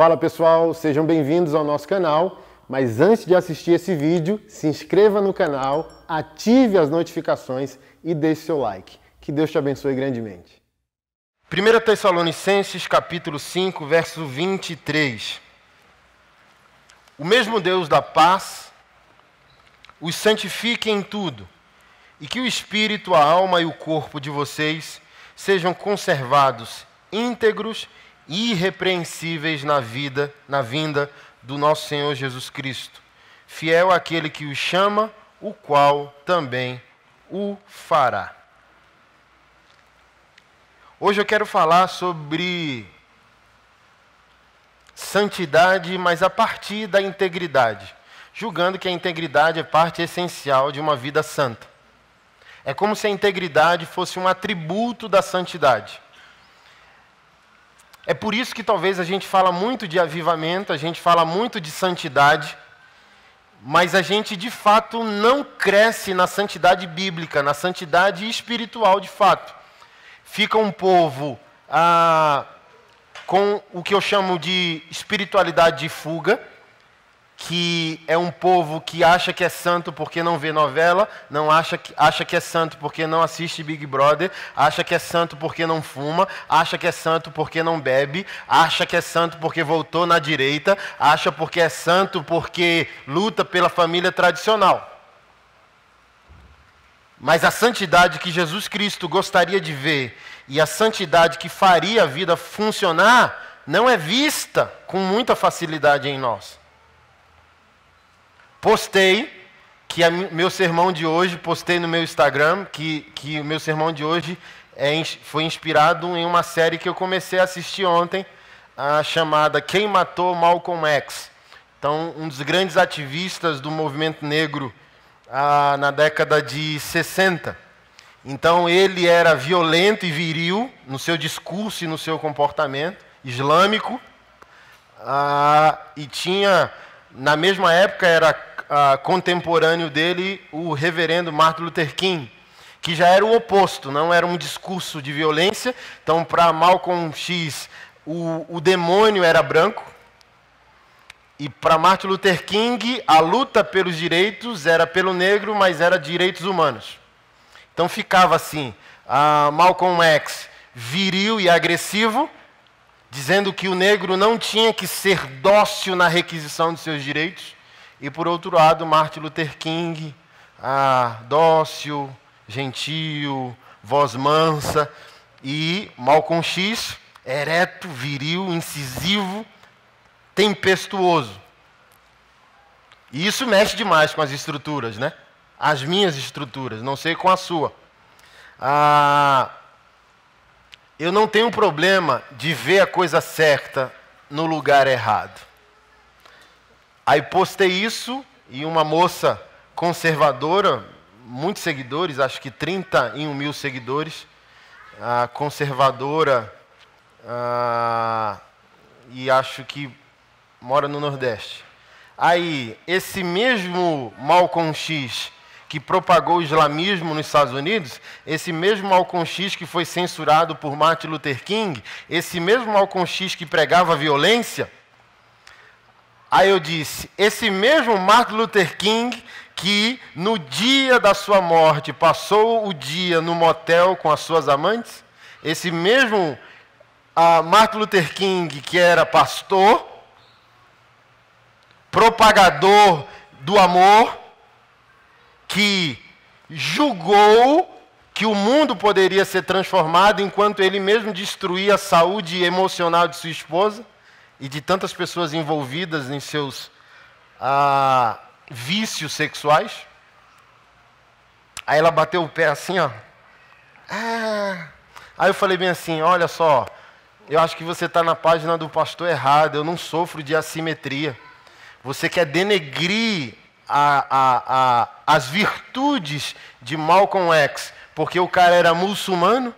Fala pessoal, sejam bem-vindos ao nosso canal. Mas antes de assistir esse vídeo, se inscreva no canal, ative as notificações e deixe seu like. Que Deus te abençoe grandemente. 1 Tessalonicenses capítulo 5, verso 23. O mesmo Deus da paz os santifique em tudo, e que o espírito, a alma e o corpo de vocês sejam conservados íntegros e irrepreensíveis na vida, na vinda do nosso Senhor Jesus Cristo. Fiel àquele que os chama, o qual também o fará. Hoje eu quero falar sobre santidade, mas a partir da integridade, julgando que a integridade é parte essencial de uma vida santa. É como se a integridade fosse um atributo da santidade. É por isso que talvez a gente fala muito de avivamento, a gente fala muito de santidade, mas a gente de fato não cresce na santidade bíblica, na santidade espiritual de fato. Fica um povo ah, com o que eu chamo de espiritualidade de fuga, que é um povo que acha que é santo porque não vê novela, não acha que, acha que é santo porque não assiste Big Brother, acha que é santo porque não fuma, acha que é santo porque não bebe, acha que é santo porque voltou na direita, acha porque é santo porque luta pela família tradicional. Mas a santidade que Jesus Cristo gostaria de ver e a santidade que faria a vida funcionar não é vista com muita facilidade em nós. Postei que a, meu sermão de hoje, postei no meu Instagram, que, que o meu sermão de hoje é, foi inspirado em uma série que eu comecei a assistir ontem, a chamada Quem Matou Malcolm X. Então, um dos grandes ativistas do movimento negro ah, na década de 60. Então, ele era violento e viril no seu discurso e no seu comportamento, islâmico, ah, e tinha, na mesma época, era ah, contemporâneo dele, o reverendo Martin Luther King, que já era o oposto, não era um discurso de violência. Então, para Malcolm X, o, o demônio era branco. E para Martin Luther King, a luta pelos direitos era pelo negro, mas era direitos humanos. Então ficava assim: Malcolm X, viril e agressivo, dizendo que o negro não tinha que ser dócil na requisição de seus direitos. E por outro lado, Martin Luther King, ah, dócil, gentil, voz mansa. E Malcolm X, ereto, viril, incisivo, tempestuoso. E isso mexe demais com as estruturas, né? As minhas estruturas, não sei com a sua. Ah, eu não tenho problema de ver a coisa certa no lugar errado. Aí postei isso e uma moça conservadora, muitos seguidores, acho que 31 mil seguidores, a conservadora, e acho que mora no Nordeste. Aí, esse mesmo Malcolm X que propagou o islamismo nos Estados Unidos, esse mesmo X que foi censurado por Martin Luther King, esse mesmo X que pregava violência, Aí eu disse: esse mesmo Martin Luther King, que no dia da sua morte passou o dia no motel com as suas amantes, esse mesmo uh, Martin Luther King, que era pastor, propagador do amor, que julgou que o mundo poderia ser transformado enquanto ele mesmo destruía a saúde emocional de sua esposa e de tantas pessoas envolvidas em seus ah, vícios sexuais. Aí ela bateu o pé assim, ó. Ah. Aí eu falei bem assim: olha só, eu acho que você está na página do pastor errado, eu não sofro de assimetria. Você quer denegrir a, a, as virtudes de Malcolm X, porque o cara era muçulmano?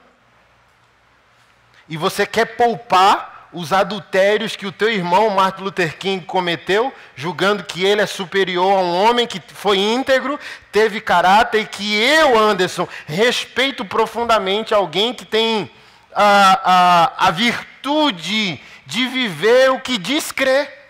E você quer poupar os adultérios que o teu irmão Martin Luther King cometeu, julgando que ele é superior a um homem que foi íntegro, teve caráter e que eu, Anderson, respeito profundamente alguém que tem a, a, a virtude de viver o que diz crer.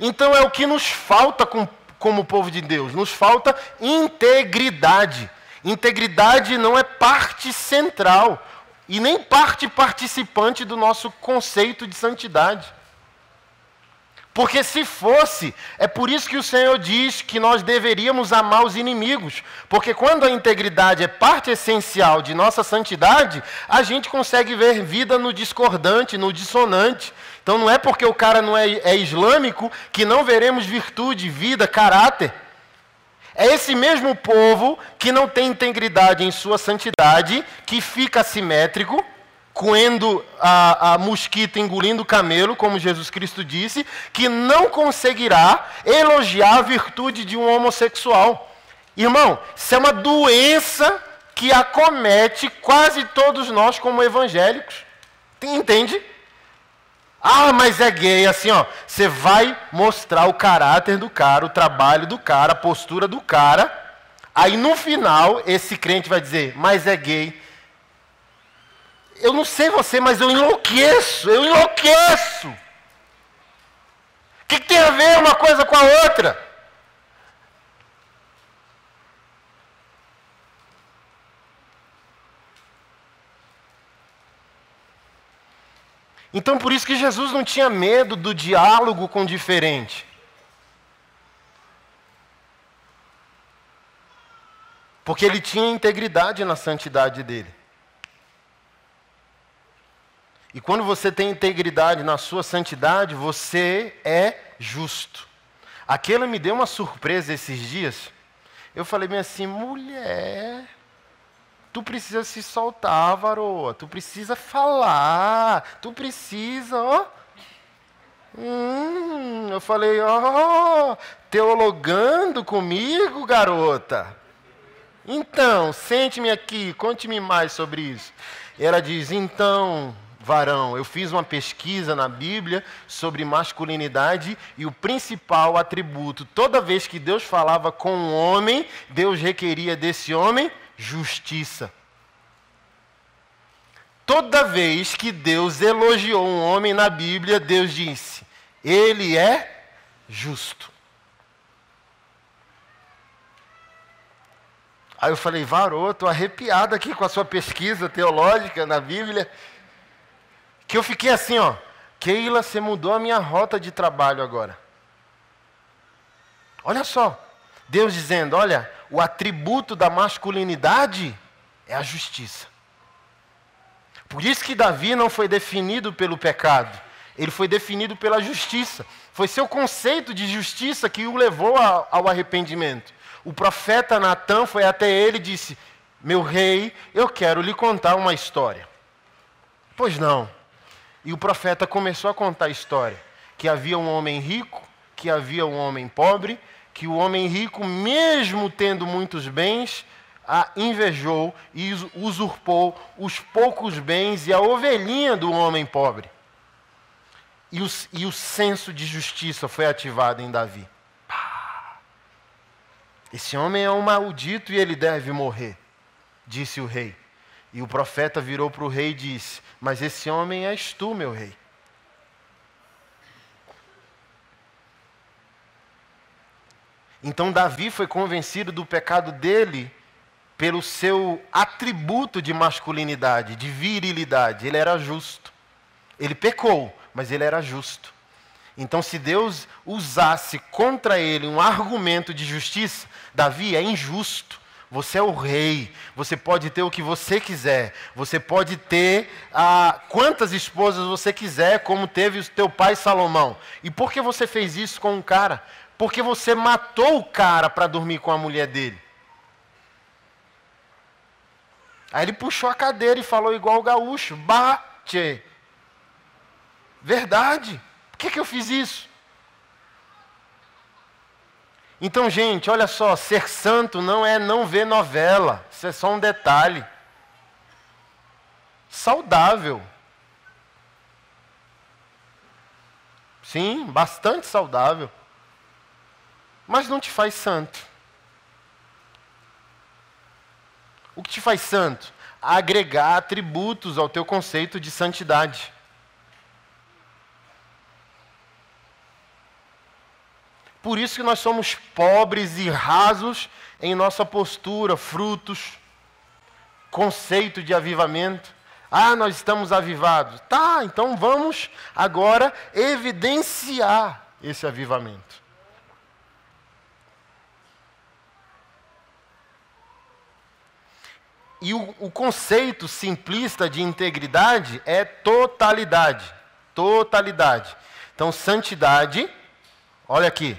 Então é o que nos falta com, como povo de Deus, nos falta integridade. Integridade não é parte central e nem parte participante do nosso conceito de santidade. Porque se fosse, é por isso que o Senhor diz que nós deveríamos amar os inimigos. Porque quando a integridade é parte essencial de nossa santidade, a gente consegue ver vida no discordante, no dissonante. Então não é porque o cara não é, é islâmico que não veremos virtude, vida, caráter. É esse mesmo povo que não tem integridade em sua santidade, que fica assimétrico, coendo a, a mosquita, engolindo o camelo, como Jesus Cristo disse, que não conseguirá elogiar a virtude de um homossexual. Irmão, isso é uma doença que acomete quase todos nós como evangélicos. Entende? Ah, mas é gay, assim, ó. Você vai mostrar o caráter do cara, o trabalho do cara, a postura do cara. Aí no final, esse crente vai dizer, mas é gay. Eu não sei você, mas eu enlouqueço, eu enlouqueço. O que, que tem a ver uma coisa com a outra? Então, por isso que Jesus não tinha medo do diálogo com o diferente. Porque ele tinha integridade na santidade dele. E quando você tem integridade na sua santidade, você é justo. Aquilo me deu uma surpresa esses dias. Eu falei bem assim, mulher, Tu precisa se soltar, varoa. Tu precisa falar. Tu precisa, ó. Hum, eu falei, ó, teologando comigo, garota. Então, sente-me aqui, conte-me mais sobre isso. Ela diz, então, varão, eu fiz uma pesquisa na Bíblia sobre masculinidade e o principal atributo, toda vez que Deus falava com um homem, Deus requeria desse homem justiça. Toda vez que Deus elogiou um homem na Bíblia, Deus disse: Ele é justo. Aí eu falei, varô, estou arrepiado aqui com a sua pesquisa teológica na Bíblia. Que eu fiquei assim, ó. Keila, você mudou a minha rota de trabalho agora. Olha só. Deus dizendo: olha, o atributo da masculinidade é a justiça. Por isso que Davi não foi definido pelo pecado, ele foi definido pela justiça. Foi seu conceito de justiça que o levou ao arrependimento. O profeta Natan foi até ele e disse: Meu rei, eu quero lhe contar uma história. Pois não. E o profeta começou a contar a história: que havia um homem rico, que havia um homem pobre, que o homem rico, mesmo tendo muitos bens, a invejou e usurpou os poucos bens e a ovelhinha do homem pobre. E o, e o senso de justiça foi ativado em Davi. Esse homem é um maldito e ele deve morrer, disse o rei. E o profeta virou para o rei e disse: Mas esse homem és tu, meu rei. Então Davi foi convencido do pecado dele pelo seu atributo de masculinidade, de virilidade. Ele era justo. Ele pecou, mas ele era justo. Então, se Deus usasse contra ele um argumento de justiça, Davi é injusto. Você é o rei. Você pode ter o que você quiser. Você pode ter ah, quantas esposas você quiser, como teve o teu pai Salomão. E por que você fez isso com um cara? Porque você matou o cara para dormir com a mulher dele. Aí ele puxou a cadeira e falou igual o gaúcho: bate. Verdade. Por que, que eu fiz isso? Então, gente, olha só: ser santo não é não ver novela. Isso é só um detalhe. Saudável. Sim, bastante saudável mas não te faz santo. O que te faz santo? agregar atributos ao teu conceito de santidade. Por isso que nós somos pobres e rasos em nossa postura, frutos, conceito de avivamento. Ah, nós estamos avivados. Tá, então vamos agora evidenciar esse avivamento. E o, o, conceito simplista de integridade é totalidade. Totalidade. Então, santidade, olha aqui,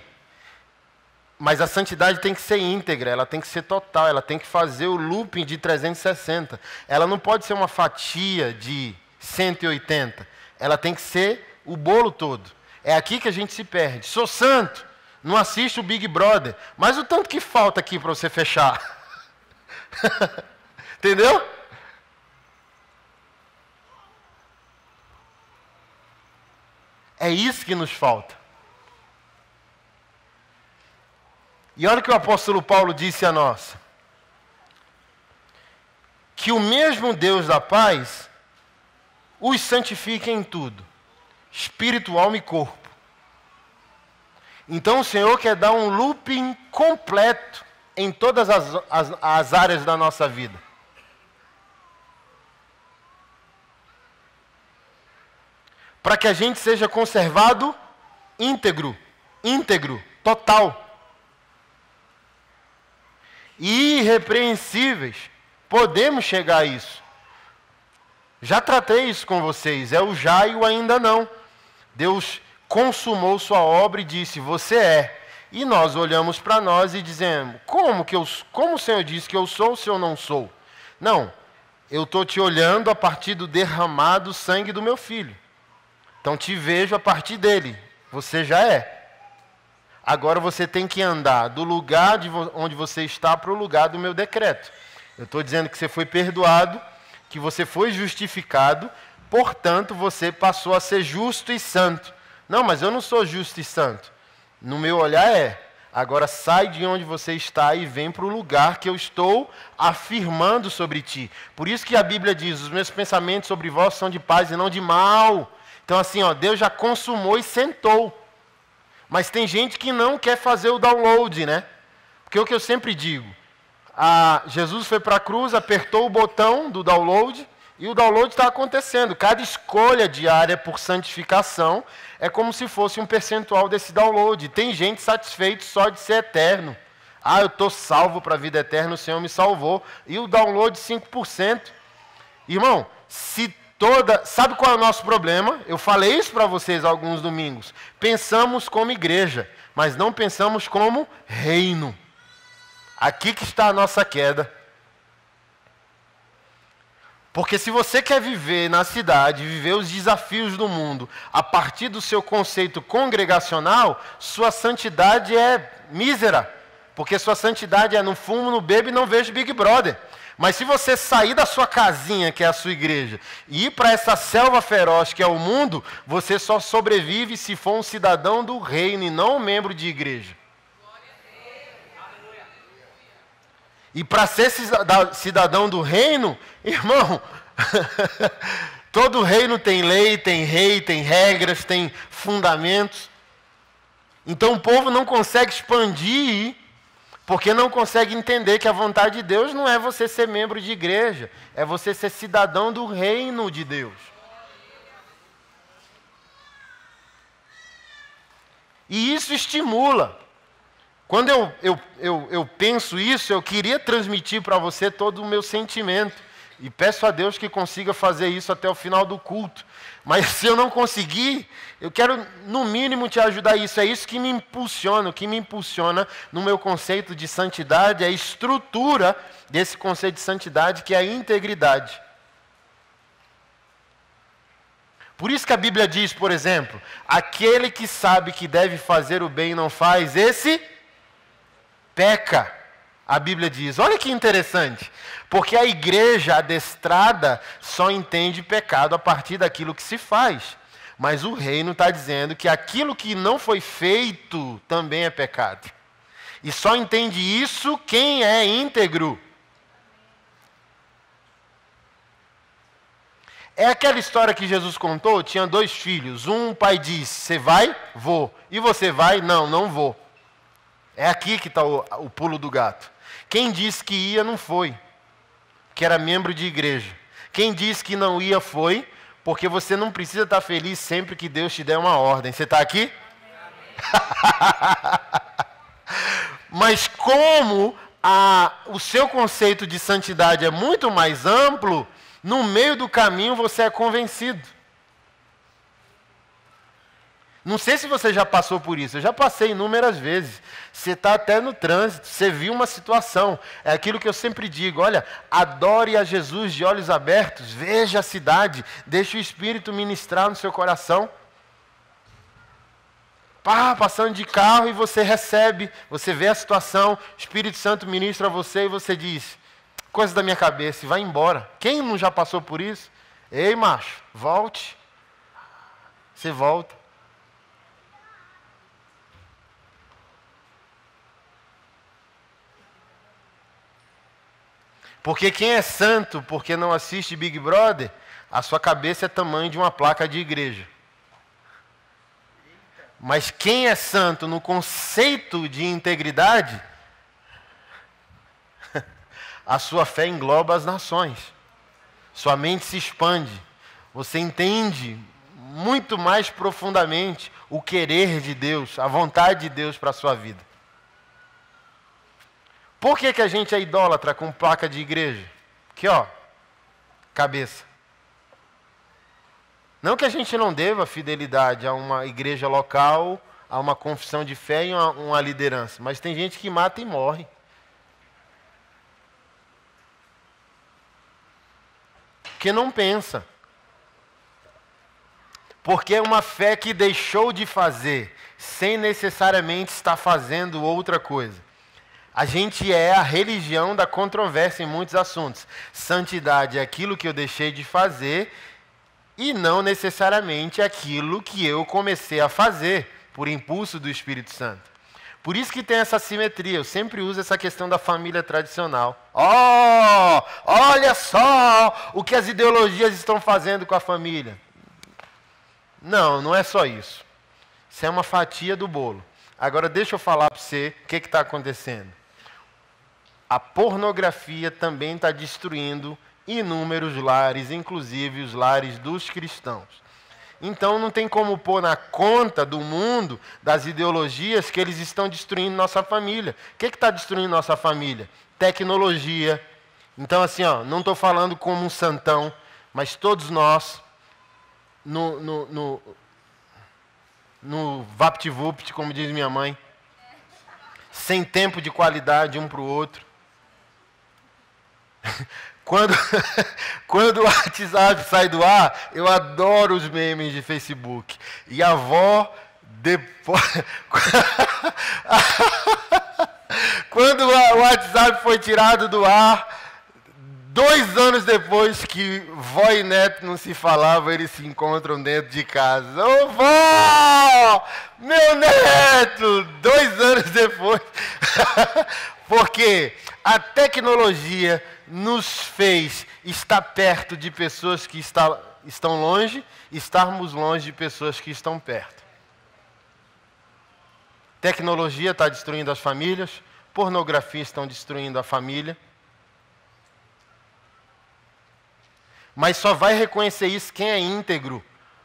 mas a santidade tem que ser íntegra, ela tem que ser total, ela tem que fazer o looping de 360. Ela não pode ser uma fatia de 180. Ela tem que ser o bolo todo. É aqui que a gente se perde. Sou santo, não assisto o Big Brother, mas o tanto que falta aqui para você fechar. Entendeu? É isso que nos falta. E olha o que o apóstolo Paulo disse a nós: que o mesmo Deus da paz os santifique em tudo, espírito, alma e corpo. Então o Senhor quer dar um looping completo em todas as, as, as áreas da nossa vida. Para que a gente seja conservado íntegro, íntegro, total irrepreensíveis. Podemos chegar a isso. Já tratei isso com vocês, é o já e o ainda não. Deus consumou sua obra e disse: Você é. E nós olhamos para nós e dizemos: Como que eu, como o Senhor disse que eu sou se eu não sou? Não. Eu estou te olhando a partir do derramado sangue do meu filho. Então te vejo a partir dele. Você já é. Agora você tem que andar do lugar de onde você está para o lugar do meu decreto. Eu estou dizendo que você foi perdoado, que você foi justificado, portanto você passou a ser justo e santo. Não, mas eu não sou justo e santo. No meu olhar é. Agora sai de onde você está e vem para o lugar que eu estou afirmando sobre ti. Por isso que a Bíblia diz: os meus pensamentos sobre vós são de paz e não de mal. Então, assim, ó, Deus já consumou e sentou. Mas tem gente que não quer fazer o download, né? Porque é o que eu sempre digo, a Jesus foi para a cruz, apertou o botão do download e o download está acontecendo. Cada escolha diária por santificação é como se fosse um percentual desse download. Tem gente satisfeito só de ser eterno. Ah, eu estou salvo para a vida eterna, o Senhor me salvou. E o download 5%. Irmão, se toda. Sabe qual é o nosso problema? Eu falei isso para vocês alguns domingos. Pensamos como igreja, mas não pensamos como reino. Aqui que está a nossa queda. Porque se você quer viver na cidade, viver os desafios do mundo, a partir do seu conceito congregacional, sua santidade é mísera. Porque sua santidade é no fumo, no bebo e não vejo Big Brother. Mas se você sair da sua casinha, que é a sua igreja, e ir para essa selva feroz que é o mundo, você só sobrevive se for um cidadão do reino e não um membro de igreja. E para ser cidadão do reino, irmão, todo reino tem lei, tem rei, tem regras, tem fundamentos. Então o povo não consegue expandir porque não consegue entender que a vontade de Deus não é você ser membro de igreja, é você ser cidadão do reino de Deus. E isso estimula. Quando eu, eu, eu, eu penso isso, eu queria transmitir para você todo o meu sentimento. E peço a Deus que consiga fazer isso até o final do culto. Mas se eu não conseguir, eu quero no mínimo te ajudar isso. É isso que me impulsiona, o que me impulsiona no meu conceito de santidade, é a estrutura desse conceito de santidade, que é a integridade. Por isso que a Bíblia diz, por exemplo, aquele que sabe que deve fazer o bem e não faz, esse peca. A Bíblia diz. Olha que interessante. Porque a igreja adestrada só entende pecado a partir daquilo que se faz. Mas o reino está dizendo que aquilo que não foi feito também é pecado. E só entende isso quem é íntegro. É aquela história que Jesus contou, tinha dois filhos. Um pai disse, você vai? Vou. E você vai? Não, não vou. É aqui que está o, o pulo do gato. Quem disse que ia, não foi. Que era membro de igreja. Quem disse que não ia, foi. Porque você não precisa estar feliz sempre que Deus te der uma ordem. Você está aqui? Mas como a, o seu conceito de santidade é muito mais amplo, no meio do caminho você é convencido. Não sei se você já passou por isso, eu já passei inúmeras vezes. Você está até no trânsito, você viu uma situação. É aquilo que eu sempre digo: olha, adore a Jesus de olhos abertos, veja a cidade, deixe o Espírito ministrar no seu coração. Pá, passando de carro e você recebe, você vê a situação, o Espírito Santo ministra a você e você diz: coisa da minha cabeça, e vai embora. Quem não já passou por isso? Ei, macho, volte. Você volta. Porque quem é santo porque não assiste Big Brother, a sua cabeça é tamanho de uma placa de igreja. Mas quem é santo no conceito de integridade, a sua fé engloba as nações. Sua mente se expande. Você entende muito mais profundamente o querer de Deus, a vontade de Deus para a sua vida. Por que, que a gente é idólatra com placa de igreja? Aqui, ó, cabeça. Não que a gente não deva fidelidade a uma igreja local, a uma confissão de fé e uma, uma liderança, mas tem gente que mata e morre. Porque não pensa. Porque é uma fé que deixou de fazer, sem necessariamente estar fazendo outra coisa. A gente é a religião da controvérsia em muitos assuntos. Santidade é aquilo que eu deixei de fazer e não necessariamente aquilo que eu comecei a fazer por impulso do Espírito Santo. Por isso que tem essa simetria. Eu sempre uso essa questão da família tradicional. Oh, olha só o que as ideologias estão fazendo com a família. Não, não é só isso. Isso é uma fatia do bolo. Agora deixa eu falar para você o que está acontecendo. A pornografia também está destruindo inúmeros lares, inclusive os lares dos cristãos. Então não tem como pôr na conta do mundo, das ideologias, que eles estão destruindo nossa família. O que está destruindo nossa família? Tecnologia. Então, assim, ó, não estou falando como um santão, mas todos nós, no, no, no, no vapt-vupt, como diz minha mãe, sem tempo de qualidade um para o outro. Quando, quando o WhatsApp sai do ar, eu adoro os memes de Facebook. E a avó, depois. quando o WhatsApp foi tirado do ar, dois anos depois que vó e neto não se falavam, eles se encontram dentro de casa. Ô vó! Meu neto! Dois anos depois. Porque a tecnologia nos fez estar perto de pessoas que está, estão longe, estarmos longe de pessoas que estão perto. Tecnologia está destruindo as famílias, pornografia estão destruindo a família. Mas só vai reconhecer isso quem é íntegro.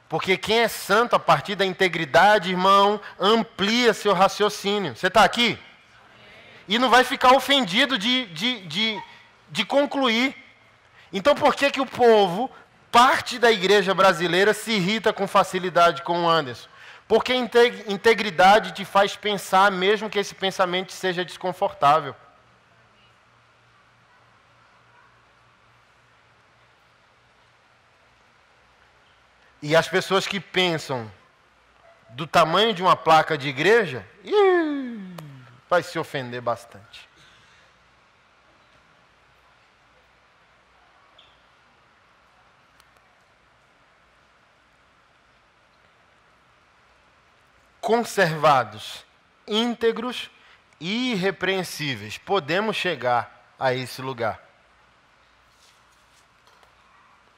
Porque quem é santo, a partir da integridade, irmão, amplia seu raciocínio. Você está aqui? E não vai ficar ofendido de, de, de de concluir. Então por que, que o povo, parte da igreja brasileira, se irrita com facilidade com o Anderson? Porque integridade te faz pensar, mesmo que esse pensamento seja desconfortável. E as pessoas que pensam do tamanho de uma placa de igreja, vai se ofender bastante. Conservados, íntegros e irrepreensíveis. Podemos chegar a esse lugar.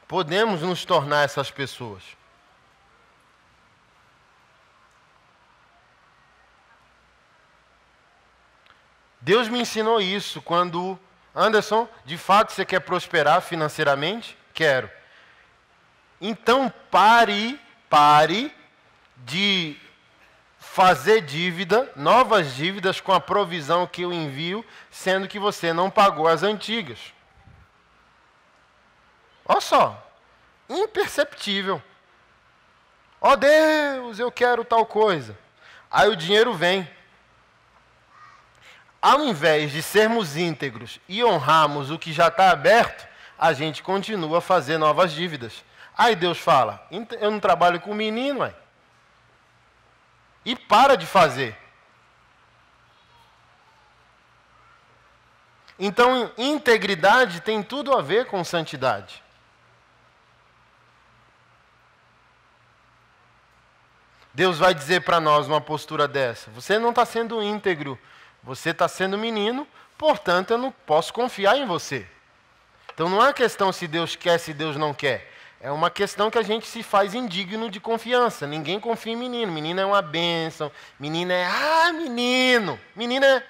podemos nos tornar essas pessoas. Deus me ensinou isso quando, Anderson, de fato você quer prosperar financeiramente? Quero. Então pare, pare de fazer dívida, novas dívidas com a provisão que eu envio, sendo que você não pagou as antigas. Olha só, imperceptível. Ó oh Deus, eu quero tal coisa. Aí o dinheiro vem. Ao invés de sermos íntegros e honrarmos o que já está aberto, a gente continua a fazer novas dívidas. Aí Deus fala: eu não trabalho com menino, ué. E para de fazer. Então, integridade tem tudo a ver com santidade. Deus vai dizer para nós uma postura dessa: você não está sendo íntegro você está sendo menino, portanto eu não posso confiar em você. Então não é questão se Deus quer, se Deus não quer. É uma questão que a gente se faz indigno de confiança. Ninguém confia em menino. Menino é uma bênção. Menino é, ah, menino. Menino é,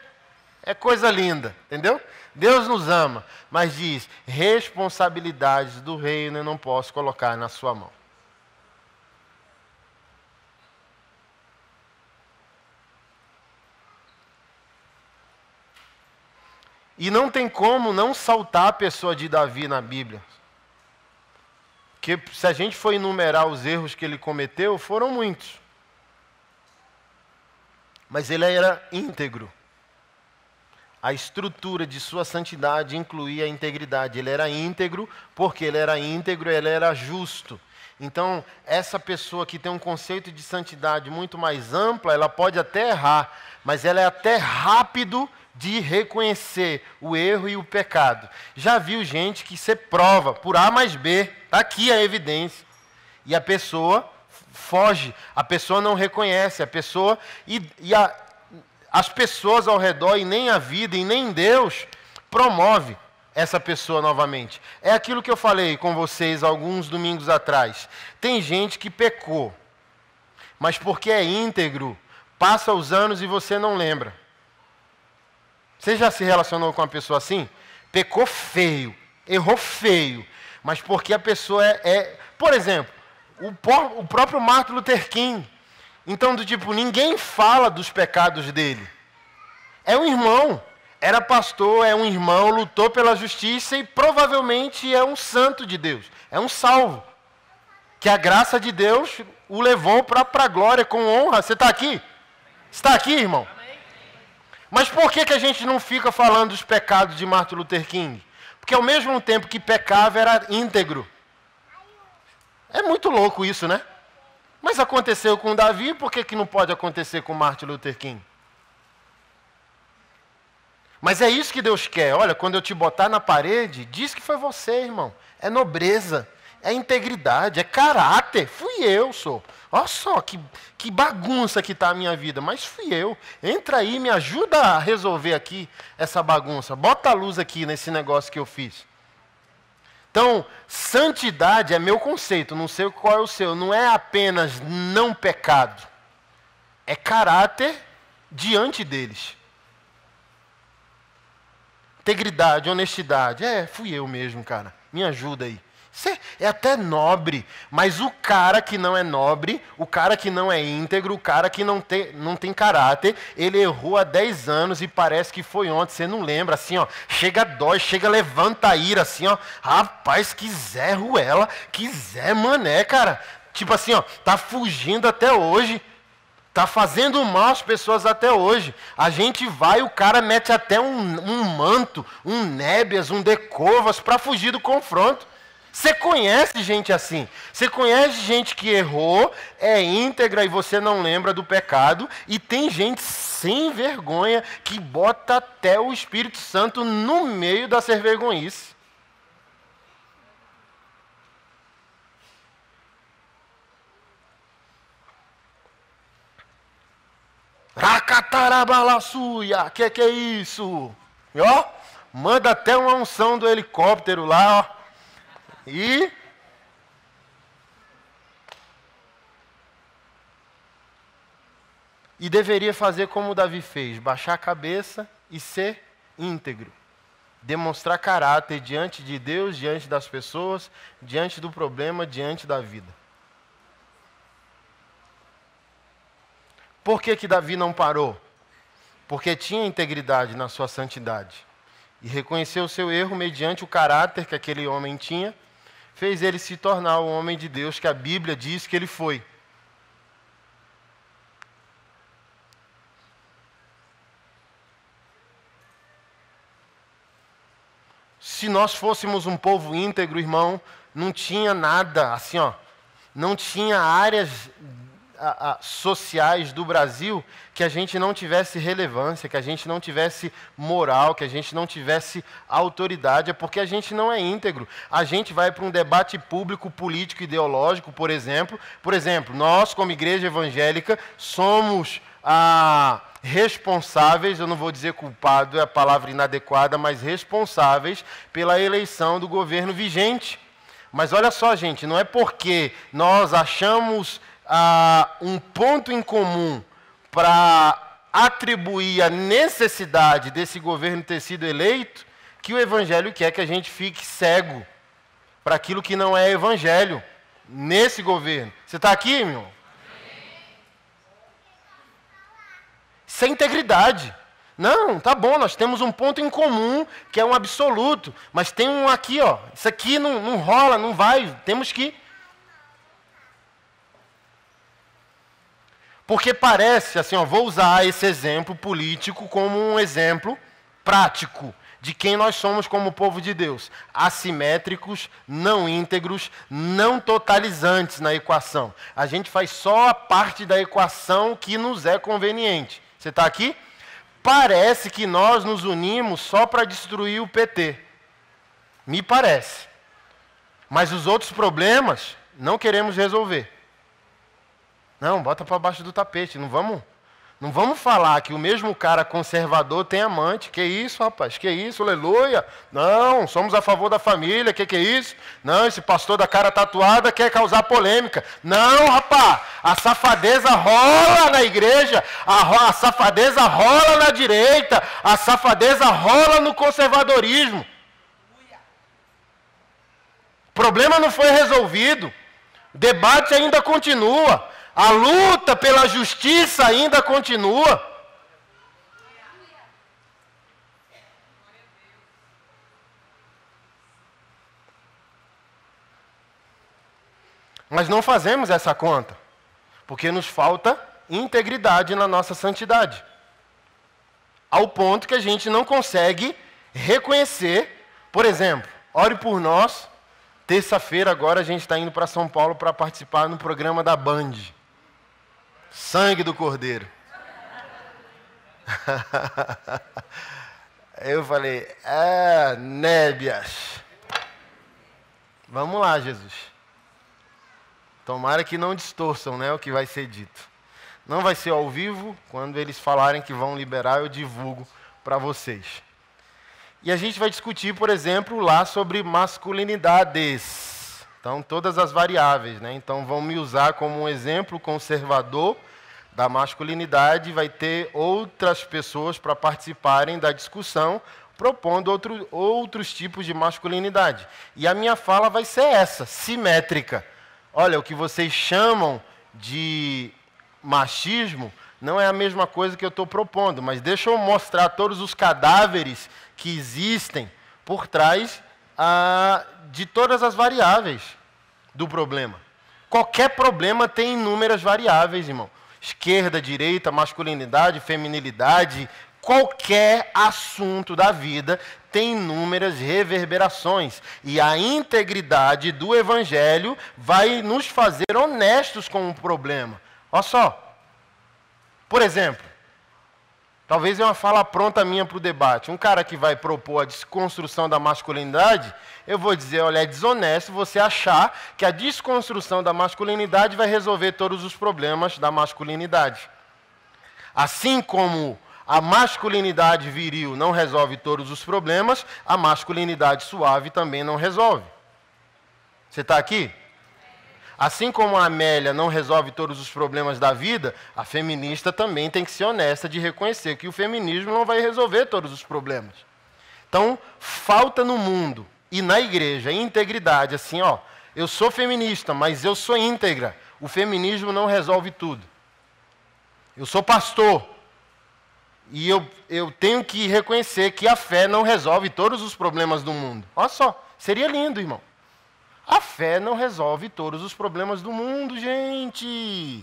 é coisa linda. Entendeu? Deus nos ama. Mas diz: responsabilidades do reino eu não posso colocar na sua mão. E não tem como não saltar a pessoa de Davi na Bíblia. Porque se a gente for enumerar os erros que ele cometeu, foram muitos. Mas ele era íntegro. A estrutura de sua santidade incluía a integridade. Ele era íntegro porque ele era íntegro, ele era justo. Então, essa pessoa que tem um conceito de santidade muito mais ampla, ela pode até errar, mas ela é até rápido de reconhecer o erro e o pecado. Já viu gente que você prova por A mais B, está aqui a evidência, e a pessoa foge, a pessoa não reconhece, a pessoa e, e a, as pessoas ao redor e nem a vida e nem Deus promove essa pessoa novamente. É aquilo que eu falei com vocês alguns domingos atrás. Tem gente que pecou, mas porque é íntegro, passa os anos e você não lembra. Você já se relacionou com uma pessoa assim? Pecou feio, errou feio, mas porque a pessoa é. é por exemplo, o, o próprio Martin Luther King. Então, do tipo, ninguém fala dos pecados dele. É um irmão, era pastor, é um irmão, lutou pela justiça e provavelmente é um santo de Deus, é um salvo. Que a graça de Deus o levou para a glória com honra. Você está aqui? Está aqui, irmão? Mas por que, que a gente não fica falando dos pecados de Martin Luther King? Porque ao mesmo tempo que pecava, era íntegro. É muito louco isso, né? Mas aconteceu com Davi, por que, que não pode acontecer com Martin Luther King? Mas é isso que Deus quer. Olha, quando eu te botar na parede, diz que foi você, irmão. É nobreza, é integridade, é caráter. Fui eu, sou. Olha só que, que bagunça que está a minha vida, mas fui eu. Entra aí, me ajuda a resolver aqui essa bagunça. Bota a luz aqui nesse negócio que eu fiz. Então, santidade é meu conceito, não sei qual é o seu. Não é apenas não pecado, é caráter diante deles. Integridade, honestidade. É, fui eu mesmo, cara. Me ajuda aí. É até nobre, mas o cara que não é nobre, o cara que não é íntegro, o cara que não tem, não tem caráter, ele errou há 10 anos e parece que foi ontem, você não lembra, assim, ó, chega dói, chega levanta a ira, assim, ó, rapaz, Zé Ruela, Zé Mané, cara, tipo assim, ó, tá fugindo até hoje, tá fazendo mal às pessoas até hoje, a gente vai, o cara mete até um, um manto, um nébias, um decovas para fugir do confronto, você conhece gente assim. Você conhece gente que errou, é íntegra e você não lembra do pecado. E tem gente sem vergonha que bota até o Espírito Santo no meio da ser vergonhice. Racatarabalaçuia, que que é isso? E, ó, manda até uma unção do helicóptero lá, ó. E E deveria fazer como Davi fez, baixar a cabeça e ser íntegro. Demonstrar caráter diante de Deus, diante das pessoas, diante do problema, diante da vida. Por que, que Davi não parou? Porque tinha integridade na sua santidade. E reconheceu o seu erro mediante o caráter que aquele homem tinha fez ele se tornar o homem de Deus que a Bíblia diz que ele foi. Se nós fôssemos um povo íntegro, irmão, não tinha nada, assim, ó, não tinha áreas a, a, sociais do Brasil que a gente não tivesse relevância, que a gente não tivesse moral, que a gente não tivesse autoridade, é porque a gente não é íntegro. A gente vai para um debate público, político, ideológico, por exemplo. Por exemplo, nós, como igreja evangélica, somos ah, responsáveis, eu não vou dizer culpado, é a palavra inadequada, mas responsáveis pela eleição do governo vigente. Mas olha só, gente, não é porque nós achamos ah, um ponto em comum para atribuir a necessidade desse governo ter sido eleito, que o Evangelho quer que a gente fique cego para aquilo que não é Evangelho nesse governo. Você está aqui, meu? Isso é integridade. Não, tá bom, nós temos um ponto em comum que é um absoluto, mas tem um aqui, ó. Isso aqui não, não rola, não vai. Temos que Porque parece, assim, ó, vou usar esse exemplo político como um exemplo prático de quem nós somos como povo de Deus. Assimétricos, não íntegros, não totalizantes na equação. A gente faz só a parte da equação que nos é conveniente. Você está aqui? Parece que nós nos unimos só para destruir o PT. Me parece. Mas os outros problemas não queremos resolver. Não, bota para baixo do tapete. Não vamos, não vamos falar que o mesmo cara conservador tem amante. Que isso, rapaz? Que isso, aleluia? Não, somos a favor da família. Que que é isso? Não, esse pastor da cara tatuada quer causar polêmica. Não, rapaz. A safadeza rola na igreja. A, a safadeza rola na direita. A safadeza rola no conservadorismo. O problema não foi resolvido. O debate ainda continua. A luta pela justiça ainda continua. Mas não fazemos essa conta, porque nos falta integridade na nossa santidade. Ao ponto que a gente não consegue reconhecer, por exemplo, ore por nós. Terça-feira agora a gente está indo para São Paulo para participar no programa da Band. Sangue do Cordeiro. Eu falei, é, nébias. Vamos lá, Jesus. Tomara que não distorçam né, o que vai ser dito. Não vai ser ao vivo, quando eles falarem que vão liberar, eu divulgo para vocês. E a gente vai discutir, por exemplo, lá sobre masculinidades. Então, todas as variáveis. Né? Então, vão me usar como um exemplo conservador da masculinidade, vai ter outras pessoas para participarem da discussão, propondo outro, outros tipos de masculinidade. E a minha fala vai ser essa, simétrica. Olha, o que vocês chamam de machismo não é a mesma coisa que eu estou propondo, mas deixa eu mostrar todos os cadáveres que existem por trás ah, de todas as variáveis do problema. Qualquer problema tem inúmeras variáveis, irmão esquerda, direita, masculinidade, feminilidade, qualquer assunto da vida tem inúmeras reverberações. E a integridade do Evangelho vai nos fazer honestos com o problema. Olha só. Por exemplo, talvez é uma fala pronta minha para o debate. Um cara que vai propor a desconstrução da masculinidade, eu vou dizer, olha, é desonesto você achar que a desconstrução da masculinidade vai resolver todos os problemas da masculinidade. Assim como a masculinidade viril não resolve todos os problemas, a masculinidade suave também não resolve. Você está aqui? Assim como a Amélia não resolve todos os problemas da vida, a feminista também tem que ser honesta de reconhecer que o feminismo não vai resolver todos os problemas. Então, falta no mundo e na igreja integridade, assim, ó, eu sou feminista, mas eu sou íntegra. O feminismo não resolve tudo. Eu sou pastor. E eu, eu tenho que reconhecer que a fé não resolve todos os problemas do mundo. Olha só, seria lindo, irmão. A fé não resolve todos os problemas do mundo, gente.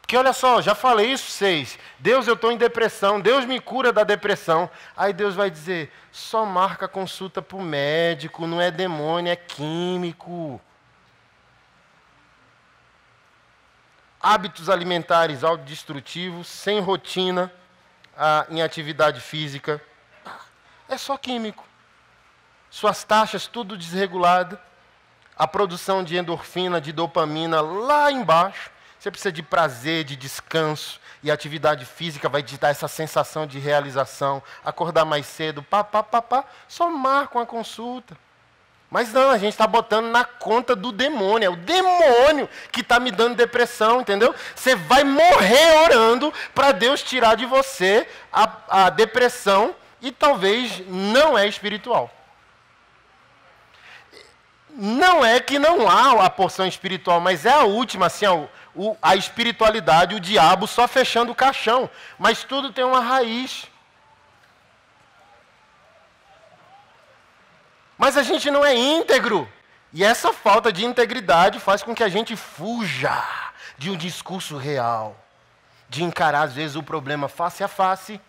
Porque olha só, já falei isso seis. Deus, eu estou em depressão. Deus me cura da depressão. Aí Deus vai dizer: só marca consulta para o médico. Não é demônio, é químico. Hábitos alimentares autodestrutivos, sem rotina, ah, em atividade física. É só químico. Suas taxas tudo desregulado a produção de endorfina, de dopamina lá embaixo. Você precisa de prazer, de descanso, e a atividade física vai te dar essa sensação de realização. Acordar mais cedo, pá, pá, pá, pá, só marca uma consulta. Mas não, a gente está botando na conta do demônio. É o demônio que está me dando depressão, entendeu? Você vai morrer orando para Deus tirar de você a, a depressão e talvez não é espiritual não é que não há a porção espiritual, mas é a última, assim, a, espiritualidade, o diabo só fechando o caixão. Mas tudo tem uma raiz. Mas a gente não é íntegro. E essa falta de integridade faz com que a gente fuja de um discurso real, de encarar, às vezes, o problema face a face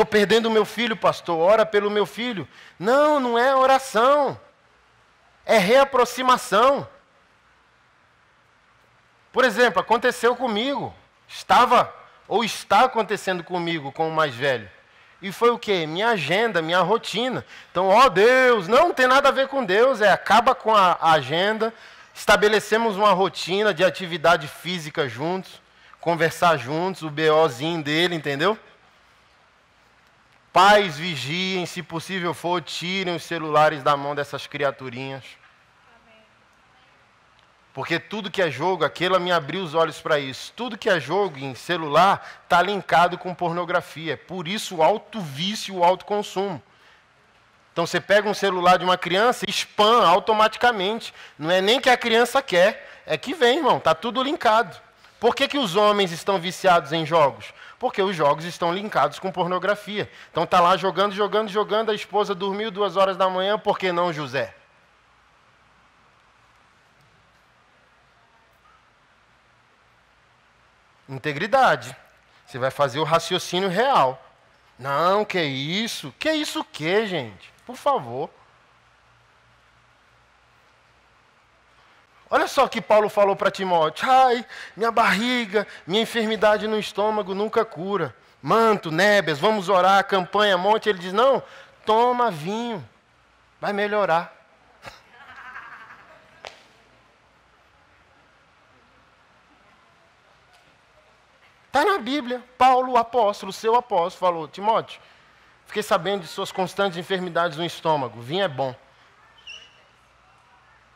Estou perdendo o meu filho, pastor, ora pelo meu filho. Não, não é oração. É reaproximação. Por exemplo, aconteceu comigo. Estava ou está acontecendo comigo com o mais velho. E foi o que? Minha agenda, minha rotina. Então, ó Deus, não tem nada a ver com Deus, é acaba com a agenda, estabelecemos uma rotina de atividade física juntos, conversar juntos, o BOzinho dele, entendeu? Pais, vigiem, se possível for, tirem os celulares da mão dessas criaturinhas. Porque tudo que é jogo, aquela me abriu os olhos para isso. Tudo que é jogo em celular está linkado com pornografia. Por isso o alto vício, o alto consumo. Então você pega um celular de uma criança e spam automaticamente. Não é nem que a criança quer, é que vem, irmão. Está tudo linkado. Por que, que os homens estão viciados em jogos? Porque os jogos estão linkados com pornografia. Então tá lá jogando, jogando, jogando, a esposa dormiu duas horas da manhã, por que não José? Integridade. Você vai fazer o raciocínio real. Não, que isso? Que isso que, gente? Por favor. Olha só o que Paulo falou para Timóteo: ai, minha barriga, minha enfermidade no estômago nunca cura. Manto, nébias, vamos orar, campanha, monte. Ele diz: não, toma vinho, vai melhorar. Está na Bíblia. Paulo, o apóstolo, seu apóstolo, falou: Timóteo, fiquei sabendo de suas constantes enfermidades no estômago. Vinho é bom.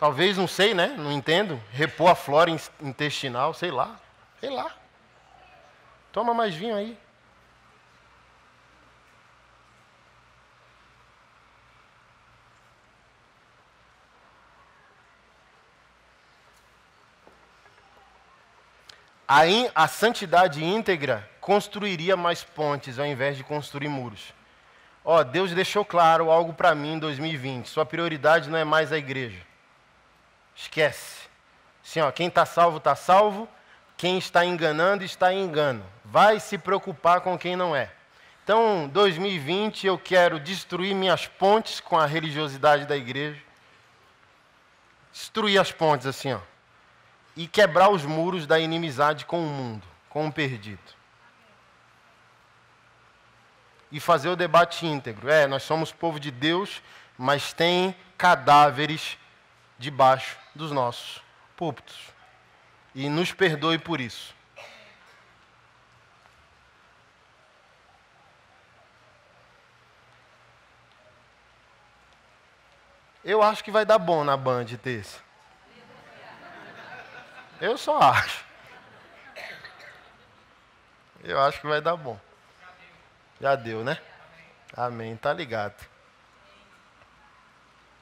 Talvez, não sei, né? Não entendo. Repor a flora intestinal, sei lá. Sei lá. Toma mais vinho aí. A, in, a santidade íntegra construiria mais pontes ao invés de construir muros. Ó, oh, Deus deixou claro algo para mim em 2020. Sua prioridade não é mais a igreja. Esquece. Assim, ó, quem está salvo, está salvo. Quem está enganando, está em engano. Vai se preocupar com quem não é. Então, 2020, eu quero destruir minhas pontes com a religiosidade da igreja. Destruir as pontes, assim, ó. E quebrar os muros da inimizade com o mundo, com o perdido. E fazer o debate íntegro. É, nós somos povo de Deus, mas tem cadáveres debaixo dos nossos púlpitos. E nos perdoe por isso. Eu acho que vai dar bom na Band terça. Eu só acho. Eu acho que vai dar bom. Já deu, né? Amém. Tá ligado.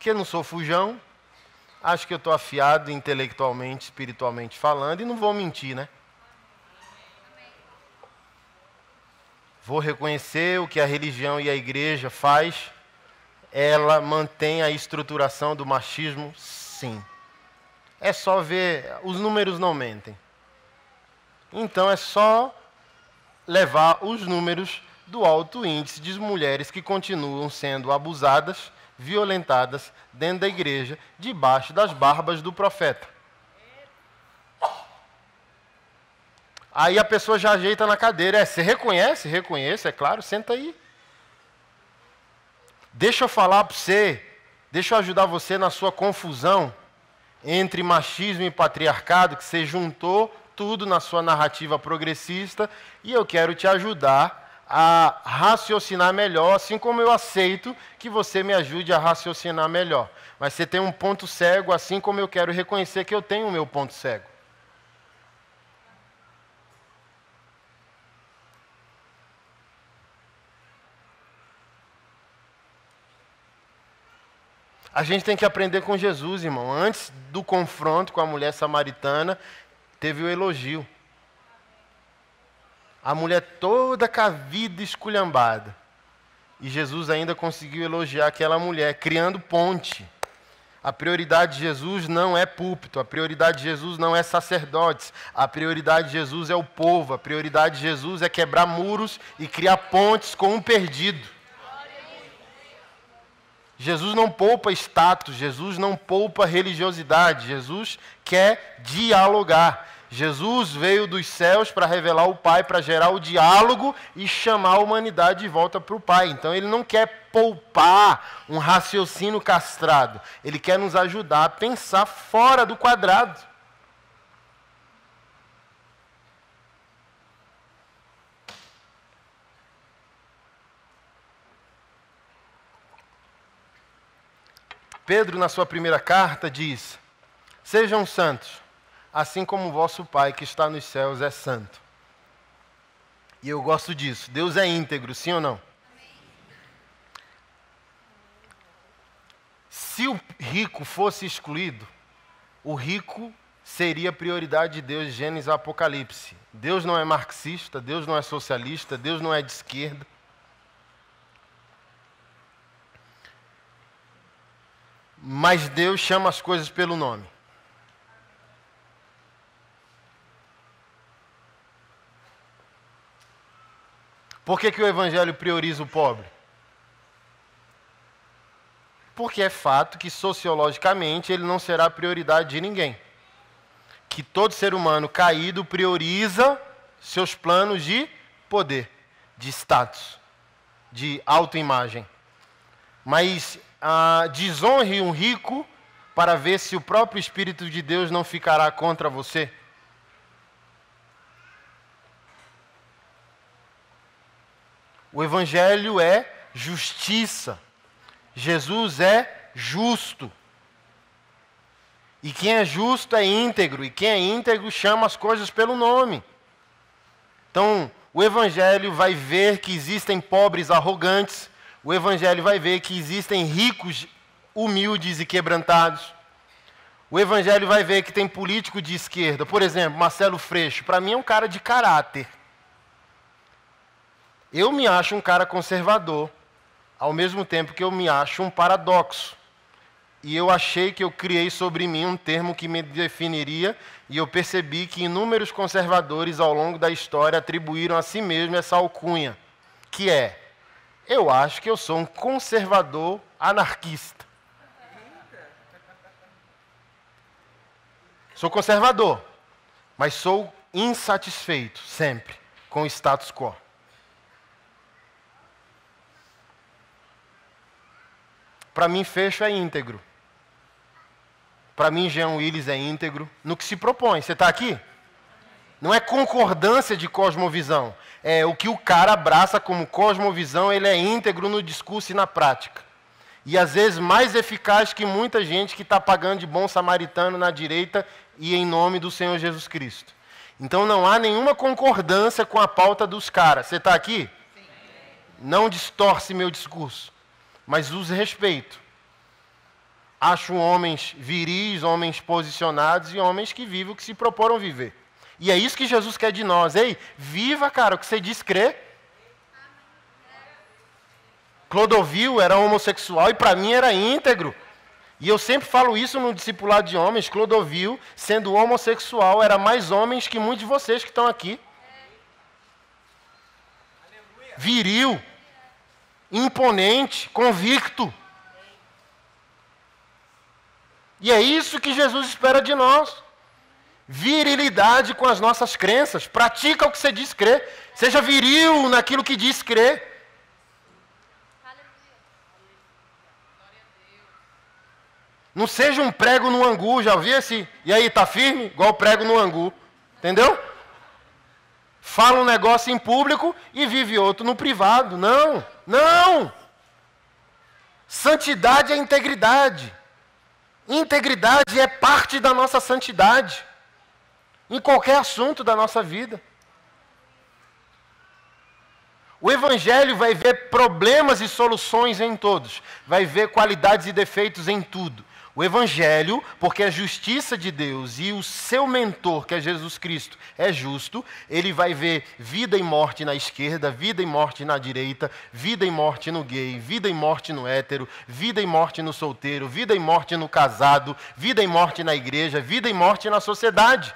Que não sou fujão. Acho que eu estou afiado intelectualmente, espiritualmente falando e não vou mentir, né? Vou reconhecer o que a religião e a igreja faz. Ela mantém a estruturação do machismo? Sim. É só ver, os números não mentem. Então é só levar os números do alto índice de mulheres que continuam sendo abusadas, violentadas dentro da igreja, debaixo das barbas do profeta. Aí a pessoa já ajeita na cadeira. É, você reconhece? Reconheço, é claro, senta aí. Deixa eu falar para você, deixa eu ajudar você na sua confusão entre machismo e patriarcado, que você juntou tudo na sua narrativa progressista, e eu quero te ajudar a raciocinar melhor, assim como eu aceito que você me ajude a raciocinar melhor. Mas você tem um ponto cego, assim como eu quero reconhecer que eu tenho o meu ponto cego. A gente tem que aprender com Jesus, irmão. Antes do confronto com a mulher samaritana, teve o elogio. A mulher toda com a vida esculhambada. E Jesus ainda conseguiu elogiar aquela mulher, criando ponte. A prioridade de Jesus não é púlpito, a prioridade de Jesus não é sacerdotes, a prioridade de Jesus é o povo, a prioridade de Jesus é quebrar muros e criar pontes com um perdido. Jesus não poupa status, Jesus não poupa religiosidade, Jesus quer dialogar. Jesus veio dos céus para revelar o Pai, para gerar o diálogo e chamar a humanidade de volta para o Pai. Então ele não quer poupar um raciocínio castrado, ele quer nos ajudar a pensar fora do quadrado. Pedro, na sua primeira carta, diz: Sejam santos, assim como o vosso Pai que está nos céus é santo. E eu gosto disso. Deus é íntegro, sim ou não? Se o rico fosse excluído, o rico seria prioridade de Deus, Gênesis Apocalipse. Deus não é marxista, Deus não é socialista, Deus não é de esquerda. Mas Deus chama as coisas pelo nome. Por que, que o Evangelho prioriza o pobre? Porque é fato que sociologicamente ele não será prioridade de ninguém. Que todo ser humano caído prioriza seus planos de poder, de status, de autoimagem. Mas ah, desonre um rico para ver se o próprio Espírito de Deus não ficará contra você? O Evangelho é justiça. Jesus é justo. E quem é justo é íntegro, e quem é íntegro chama as coisas pelo nome. Então, o Evangelho vai ver que existem pobres arrogantes, o Evangelho vai ver que existem ricos humildes e quebrantados. O Evangelho vai ver que tem político de esquerda. Por exemplo, Marcelo Freixo, para mim é um cara de caráter. Eu me acho um cara conservador, ao mesmo tempo que eu me acho um paradoxo. E eu achei que eu criei sobre mim um termo que me definiria, e eu percebi que inúmeros conservadores ao longo da história atribuíram a si mesmo essa alcunha, que é eu acho que eu sou um conservador anarquista. Sou conservador, mas sou insatisfeito sempre com o status quo. Para mim, fecho é íntegro. Para mim, Jean Willis é íntegro no que se propõe. Você está aqui? Não é concordância de cosmovisão. É o que o cara abraça como cosmovisão, ele é íntegro no discurso e na prática. E às vezes mais eficaz que muita gente que está pagando de bom samaritano na direita e em nome do Senhor Jesus Cristo. Então não há nenhuma concordância com a pauta dos caras. Você está aqui? Sim. Não distorce meu discurso, mas use respeito. Acho homens viris, homens posicionados e homens que vivem o que se proporam viver. E é isso que Jesus quer de nós. Ei, viva, cara, o que você diz crer. Clodovil era homossexual e para mim era íntegro. E eu sempre falo isso no discipulado de homens. Clodovil, sendo homossexual, era mais homens que muitos de vocês que estão aqui. Viril, imponente, convicto. E é isso que Jesus espera de nós. Virilidade com as nossas crenças. Pratica o que você diz crer. Seja viril naquilo que diz crer. Não seja um prego no angu, já vi esse? E aí, tá firme? Igual prego no angu. Entendeu? Fala um negócio em público e vive outro no privado. Não, não. Santidade é integridade. Integridade é parte da nossa santidade. Em qualquer assunto da nossa vida. O Evangelho vai ver problemas e soluções em todos, vai ver qualidades e defeitos em tudo. O Evangelho, porque a justiça de Deus e o seu mentor, que é Jesus Cristo, é justo, ele vai ver vida e morte na esquerda, vida e morte na direita, vida e morte no gay, vida e morte no hétero, vida e morte no solteiro, vida e morte no casado, vida e morte na igreja, vida e morte na sociedade.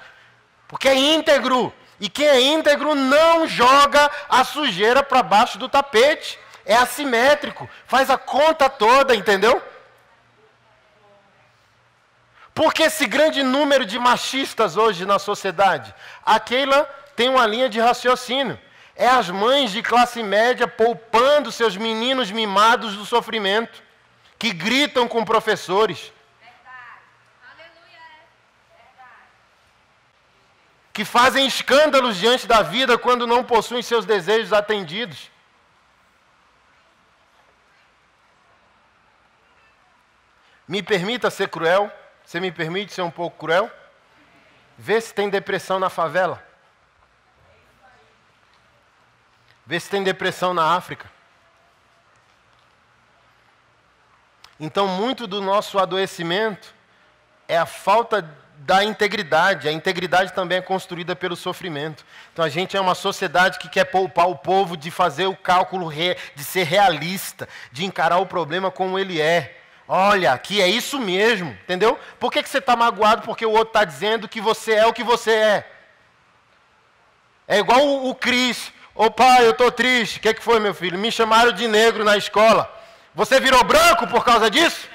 Porque é íntegro. E quem é íntegro não joga a sujeira para baixo do tapete. É assimétrico, faz a conta toda, entendeu? Por que esse grande número de machistas hoje na sociedade? A Keila tem uma linha de raciocínio. É as mães de classe média poupando seus meninos mimados do sofrimento, que gritam com professores. Que fazem escândalos diante da vida quando não possuem seus desejos atendidos. Me permita ser cruel. Você me permite ser um pouco cruel? Vê se tem depressão na favela. Vê se tem depressão na África. Então, muito do nosso adoecimento é a falta da integridade. A integridade também é construída pelo sofrimento. Então, a gente é uma sociedade que quer poupar o povo de fazer o cálculo, de ser realista, de encarar o problema como ele é. Olha, que é isso mesmo, entendeu? Por que, que você está magoado porque o outro está dizendo que você é o que você é? É igual o, o Cris. Ô pai, eu estou triste. O que, que foi, meu filho? Me chamaram de negro na escola. Você virou branco por causa disso?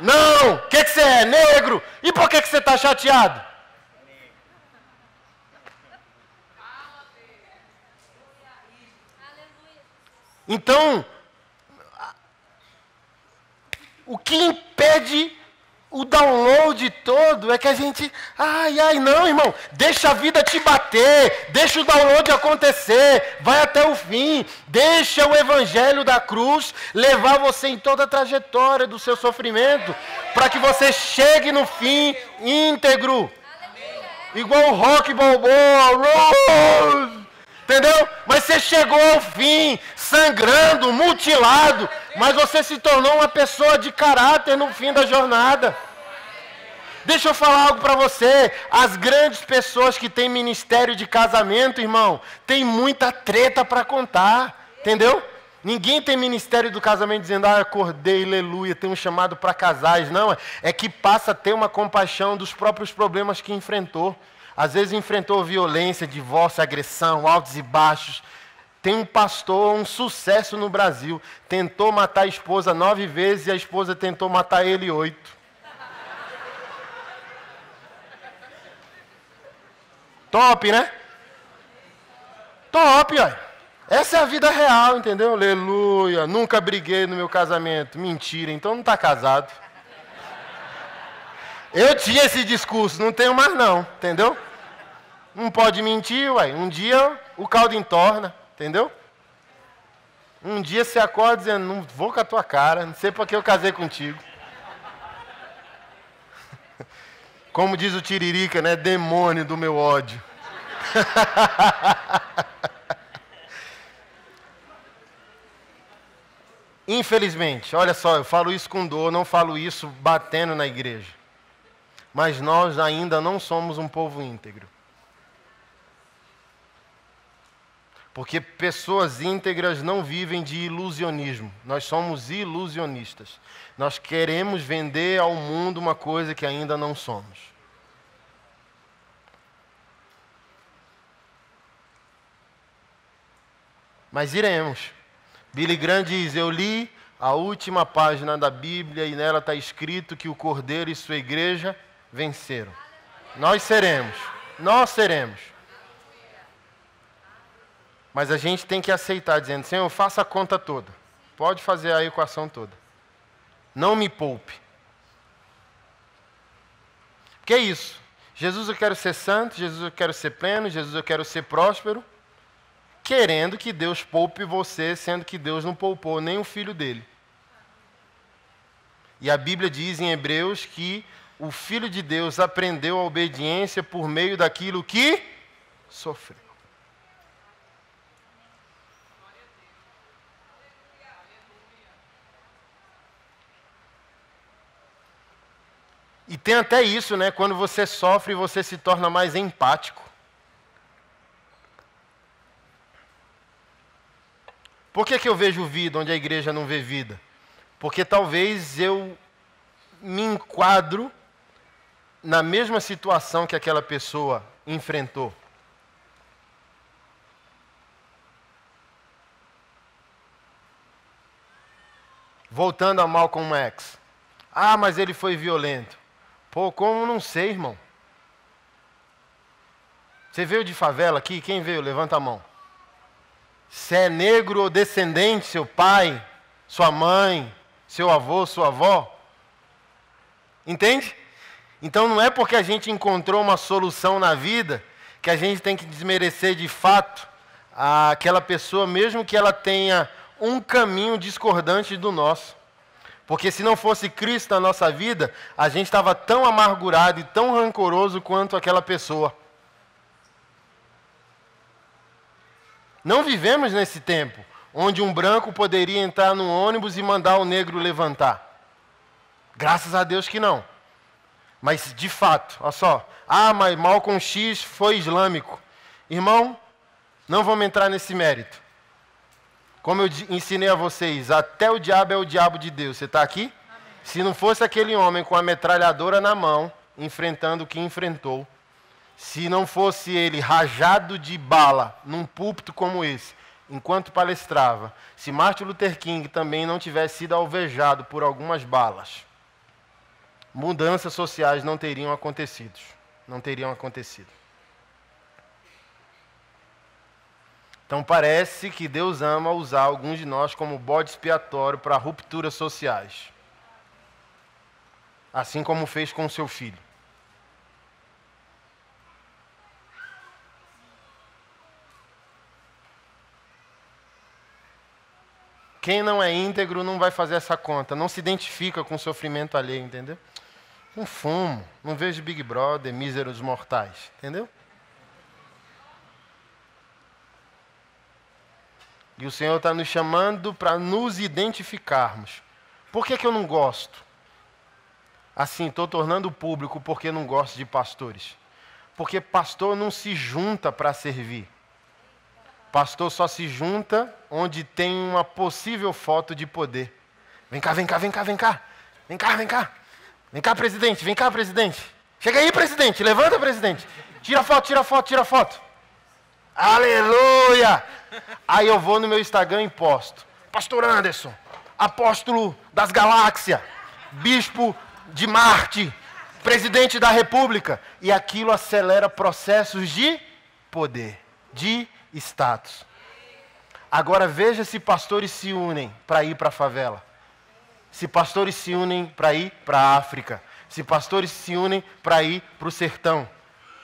Não! O que, que você é? Negro! E por que, que você está chateado? Então, o que impede o download todo é que a gente, ai, ai, não, irmão, deixa a vida te bater, deixa o download acontecer, vai até o fim, deixa o evangelho da cruz levar você em toda a trajetória do seu sofrimento, para que você chegue no fim íntegro. Igual o rock balboa, Rose, Entendeu? Mas você chegou ao fim, sangrando, mutilado, mas você se tornou uma pessoa de caráter no fim da jornada. Deixa eu falar algo para você. As grandes pessoas que têm ministério de casamento, irmão, tem muita treta para contar. Entendeu? Ninguém tem ministério do casamento dizendo, ah, acordei, aleluia, tem um chamado para casais. Não, é que passa a ter uma compaixão dos próprios problemas que enfrentou. Às vezes enfrentou violência, divórcio, agressão, altos e baixos. Tem um pastor, um sucesso no Brasil, tentou matar a esposa nove vezes e a esposa tentou matar ele oito. Top, né? Top, ó. Essa é a vida real, entendeu? Aleluia. Nunca briguei no meu casamento. Mentira, então não está casado. Eu tinha esse discurso, não tenho mais não, entendeu? Não pode mentir, uai. Um dia o caldo entorna, entendeu? Um dia você acorda dizendo, não vou com a tua cara, não sei para que eu casei contigo. Como diz o Tiririca, né? Demônio do meu ódio. Infelizmente, olha só, eu falo isso com dor, não falo isso batendo na igreja. Mas nós ainda não somos um povo íntegro. Porque pessoas íntegras não vivem de ilusionismo. Nós somos ilusionistas. Nós queremos vender ao mundo uma coisa que ainda não somos. Mas iremos. Billy Graham diz: Eu li a última página da Bíblia e nela está escrito que o Cordeiro e sua igreja venceram. Nós seremos. Nós seremos. Mas a gente tem que aceitar, dizendo: Senhor, faça a conta toda. Pode fazer a equação toda. Não me poupe. Que é isso? Jesus, eu quero ser santo, Jesus, eu quero ser pleno, Jesus, eu quero ser próspero, querendo que Deus poupe você, sendo que Deus não poupou nem o filho dele. E a Bíblia diz em Hebreus que o filho de Deus aprendeu a obediência por meio daquilo que sofreu. E tem até isso, né? Quando você sofre, você se torna mais empático. Por que, que eu vejo vida onde a igreja não vê vida? Porque talvez eu me enquadro na mesma situação que aquela pessoa enfrentou. Voltando a Malcolm X. Ah, mas ele foi violento. Pô, como não sei, irmão? Você veio de favela aqui? Quem veio? Levanta a mão. Se é negro ou descendente, seu pai, sua mãe, seu avô, sua avó. Entende? Então não é porque a gente encontrou uma solução na vida que a gente tem que desmerecer de fato aquela pessoa, mesmo que ela tenha um caminho discordante do nosso. Porque se não fosse Cristo na nossa vida, a gente estava tão amargurado e tão rancoroso quanto aquela pessoa. Não vivemos nesse tempo onde um branco poderia entrar no ônibus e mandar o negro levantar. Graças a Deus que não. Mas de fato, olha só. Ah, mas Malcolm X foi islâmico. Irmão, não vamos entrar nesse mérito. Como eu ensinei a vocês, até o diabo é o diabo de Deus. Você está aqui? Amém. Se não fosse aquele homem com a metralhadora na mão, enfrentando o que enfrentou, se não fosse ele rajado de bala num púlpito como esse, enquanto palestrava, se Martin Luther King também não tivesse sido alvejado por algumas balas, mudanças sociais não teriam acontecido. Não teriam acontecido. Então parece que Deus ama usar alguns de nós como bode expiatório para rupturas sociais. Assim como fez com seu filho. Quem não é íntegro não vai fazer essa conta, não se identifica com o sofrimento alheio, entendeu? Não fumo, não vejo Big Brother, míseros mortais, entendeu? E o Senhor está nos chamando para nos identificarmos. Por que, que eu não gosto? Assim, estou tornando público porque não gosto de pastores. Porque pastor não se junta para servir. Pastor só se junta onde tem uma possível foto de poder. Vem cá, vem cá, vem cá, vem cá. Vem cá, vem cá. Vem cá, presidente, vem cá, presidente. Chega aí, presidente, levanta, presidente. Tira foto, tira foto, tira foto. Aleluia! Aí eu vou no meu Instagram e posto. Pastor Anderson, apóstolo das galáxias, bispo de Marte, presidente da República. E aquilo acelera processos de poder, de status. Agora veja se pastores se unem para ir para a favela. Se pastores se unem para ir para a África, se pastores se unem para ir para o sertão,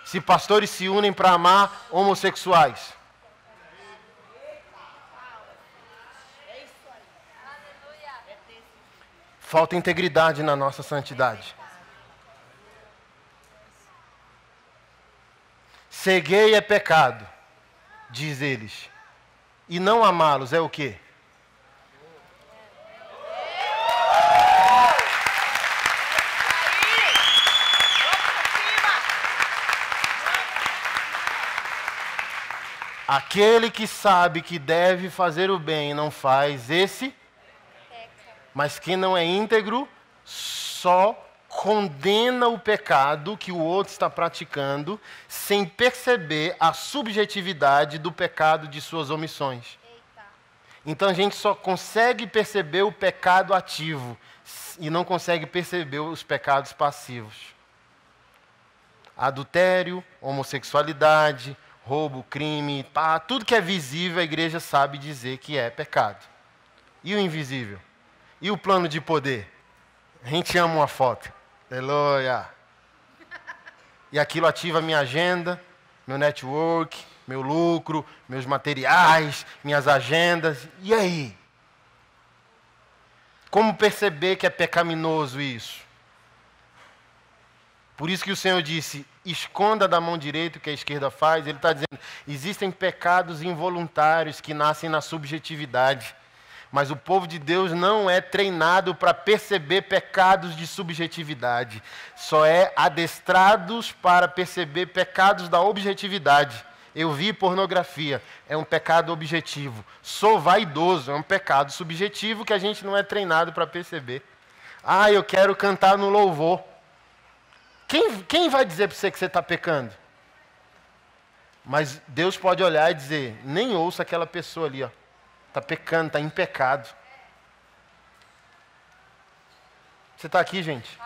se pastores se unem para amar homossexuais. Falta integridade na nossa santidade. Ser gay é pecado, diz eles. E não amá-los é o quê? Aquele que sabe que deve fazer o bem e não faz, esse. Mas quem não é íntegro só condena o pecado que o outro está praticando sem perceber a subjetividade do pecado de suas omissões. Então a gente só consegue perceber o pecado ativo e não consegue perceber os pecados passivos. Adultério, homossexualidade, roubo, crime, pá, tudo que é visível a igreja sabe dizer que é pecado. E o invisível? E o plano de poder? A gente ama uma foto. Aleluia. E aquilo ativa minha agenda, meu network, meu lucro, meus materiais, minhas agendas. E aí? Como perceber que é pecaminoso isso? Por isso que o Senhor disse: esconda da mão direita o que a esquerda faz. Ele está dizendo: existem pecados involuntários que nascem na subjetividade. Mas o povo de Deus não é treinado para perceber pecados de subjetividade. Só é adestrados para perceber pecados da objetividade. Eu vi pornografia, é um pecado objetivo. Sou vaidoso, é um pecado subjetivo que a gente não é treinado para perceber. Ah, eu quero cantar no louvor. Quem, quem vai dizer para você que você está pecando? Mas Deus pode olhar e dizer: nem ouça aquela pessoa ali, Está pecando, está em pecado. Você está aqui, gente?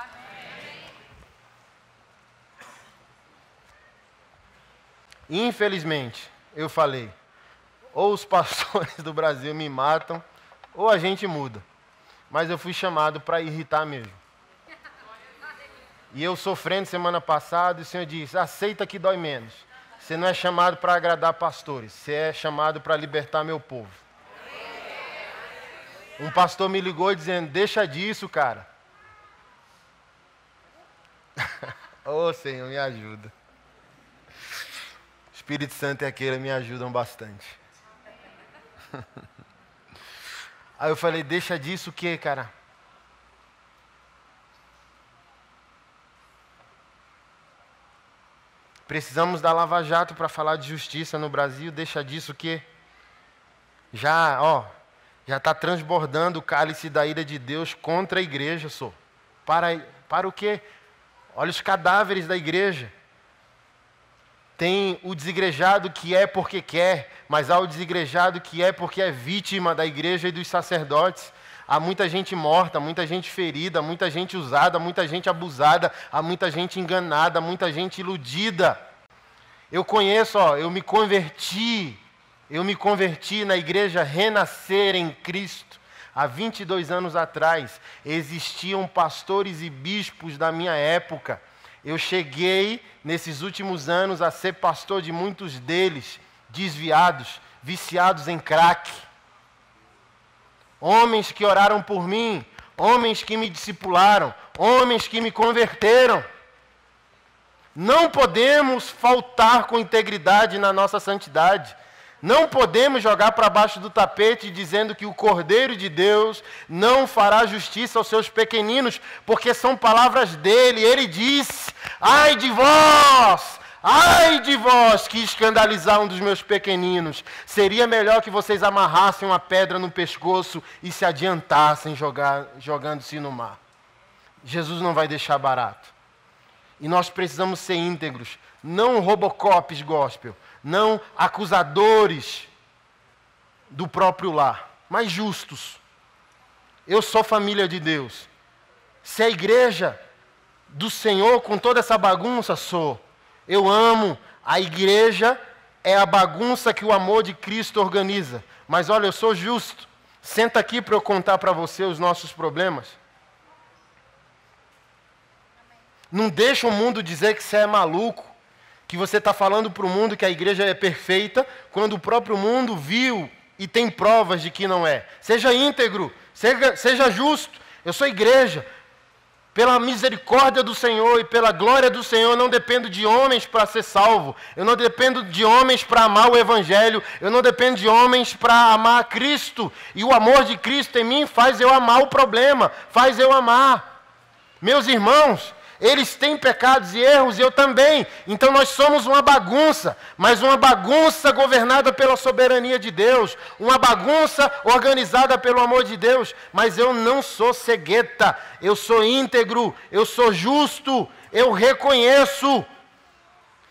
Infelizmente, eu falei, ou os pastores do Brasil me matam, ou a gente muda. Mas eu fui chamado para irritar mesmo. E eu sofrendo semana passada, e o Senhor disse: aceita que dói menos. Você não é chamado para agradar pastores, você é chamado para libertar meu povo. Um pastor me ligou dizendo: deixa disso, cara. Ô oh, Senhor, me ajuda. Espírito Santo e aquele me ajudam bastante. Aí eu falei: deixa disso o que, cara? Precisamos da Lava Jato para falar de justiça no Brasil. Deixa disso que já, ó, já está transbordando o cálice da ira de Deus contra a igreja, só. Para, para o quê? Olha os cadáveres da igreja. Tem o desigrejado que é porque quer, mas há o desigrejado que é porque é vítima da igreja e dos sacerdotes. Há muita gente morta, muita gente ferida, muita gente usada, muita gente abusada, há muita gente enganada, muita gente iludida. Eu conheço, ó, eu me converti, eu me converti na igreja Renascer em Cristo. Há 22 anos atrás, existiam pastores e bispos da minha época. Eu cheguei, nesses últimos anos, a ser pastor de muitos deles, desviados, viciados em crack homens que oraram por mim, homens que me discipularam, homens que me converteram. Não podemos faltar com integridade na nossa santidade. Não podemos jogar para baixo do tapete dizendo que o Cordeiro de Deus não fará justiça aos seus pequeninos, porque são palavras dele. Ele diz: Ai de vós, Ai de vós que escandalizar um dos meus pequeninos. Seria melhor que vocês amarrassem uma pedra no pescoço e se adiantassem jogando-se no mar. Jesus não vai deixar barato. E nós precisamos ser íntegros, não robocops gospel, não acusadores do próprio lar, mas justos. Eu sou família de Deus. Se a igreja do Senhor com toda essa bagunça, sou. Eu amo. A igreja é a bagunça que o amor de Cristo organiza. Mas olha, eu sou justo. Senta aqui para eu contar para você os nossos problemas. Não deixa o mundo dizer que você é maluco, que você está falando para o mundo que a igreja é perfeita, quando o próprio mundo viu e tem provas de que não é. Seja íntegro, seja, seja justo. Eu sou igreja. Pela misericórdia do Senhor e pela glória do Senhor, eu não dependo de homens para ser salvo. Eu não dependo de homens para amar o Evangelho. Eu não dependo de homens para amar Cristo. E o amor de Cristo em mim faz eu amar o problema, faz eu amar. Meus irmãos, eles têm pecados e erros, e eu também. Então nós somos uma bagunça, mas uma bagunça governada pela soberania de Deus, uma bagunça organizada pelo amor de Deus. Mas eu não sou cegueta, eu sou íntegro, eu sou justo, eu reconheço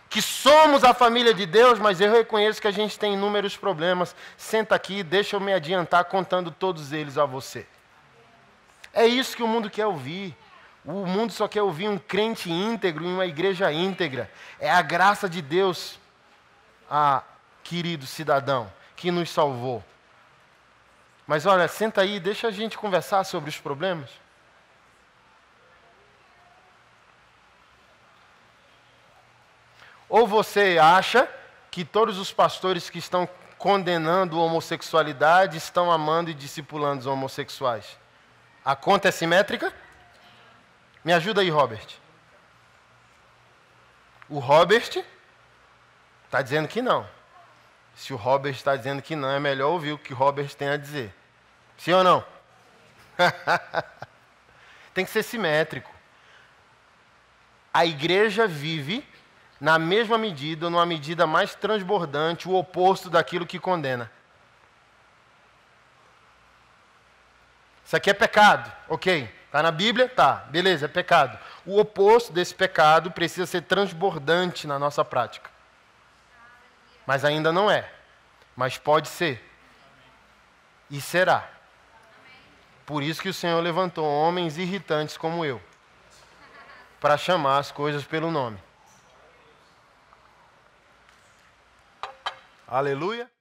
que somos a família de Deus, mas eu reconheço que a gente tem inúmeros problemas. Senta aqui, deixa eu me adiantar contando todos eles a você. É isso que o mundo quer ouvir. O mundo só quer ouvir um crente íntegro em uma igreja íntegra. É a graça de Deus, ah, querido cidadão, que nos salvou. Mas olha, senta aí, deixa a gente conversar sobre os problemas. Ou você acha que todos os pastores que estão condenando a homossexualidade estão amando e discipulando os homossexuais? A conta é simétrica? Me ajuda aí, Robert. O Robert está dizendo que não. Se o Robert está dizendo que não, é melhor ouvir o que o Robert tem a dizer. Sim ou não? tem que ser simétrico. A igreja vive na mesma medida, ou numa medida mais transbordante, o oposto daquilo que condena. Isso aqui é pecado, ok. Está na Bíblia? Tá, beleza, é pecado. O oposto desse pecado precisa ser transbordante na nossa prática. Mas ainda não é. Mas pode ser. E será. Por isso que o Senhor levantou homens irritantes como eu para chamar as coisas pelo nome. Aleluia.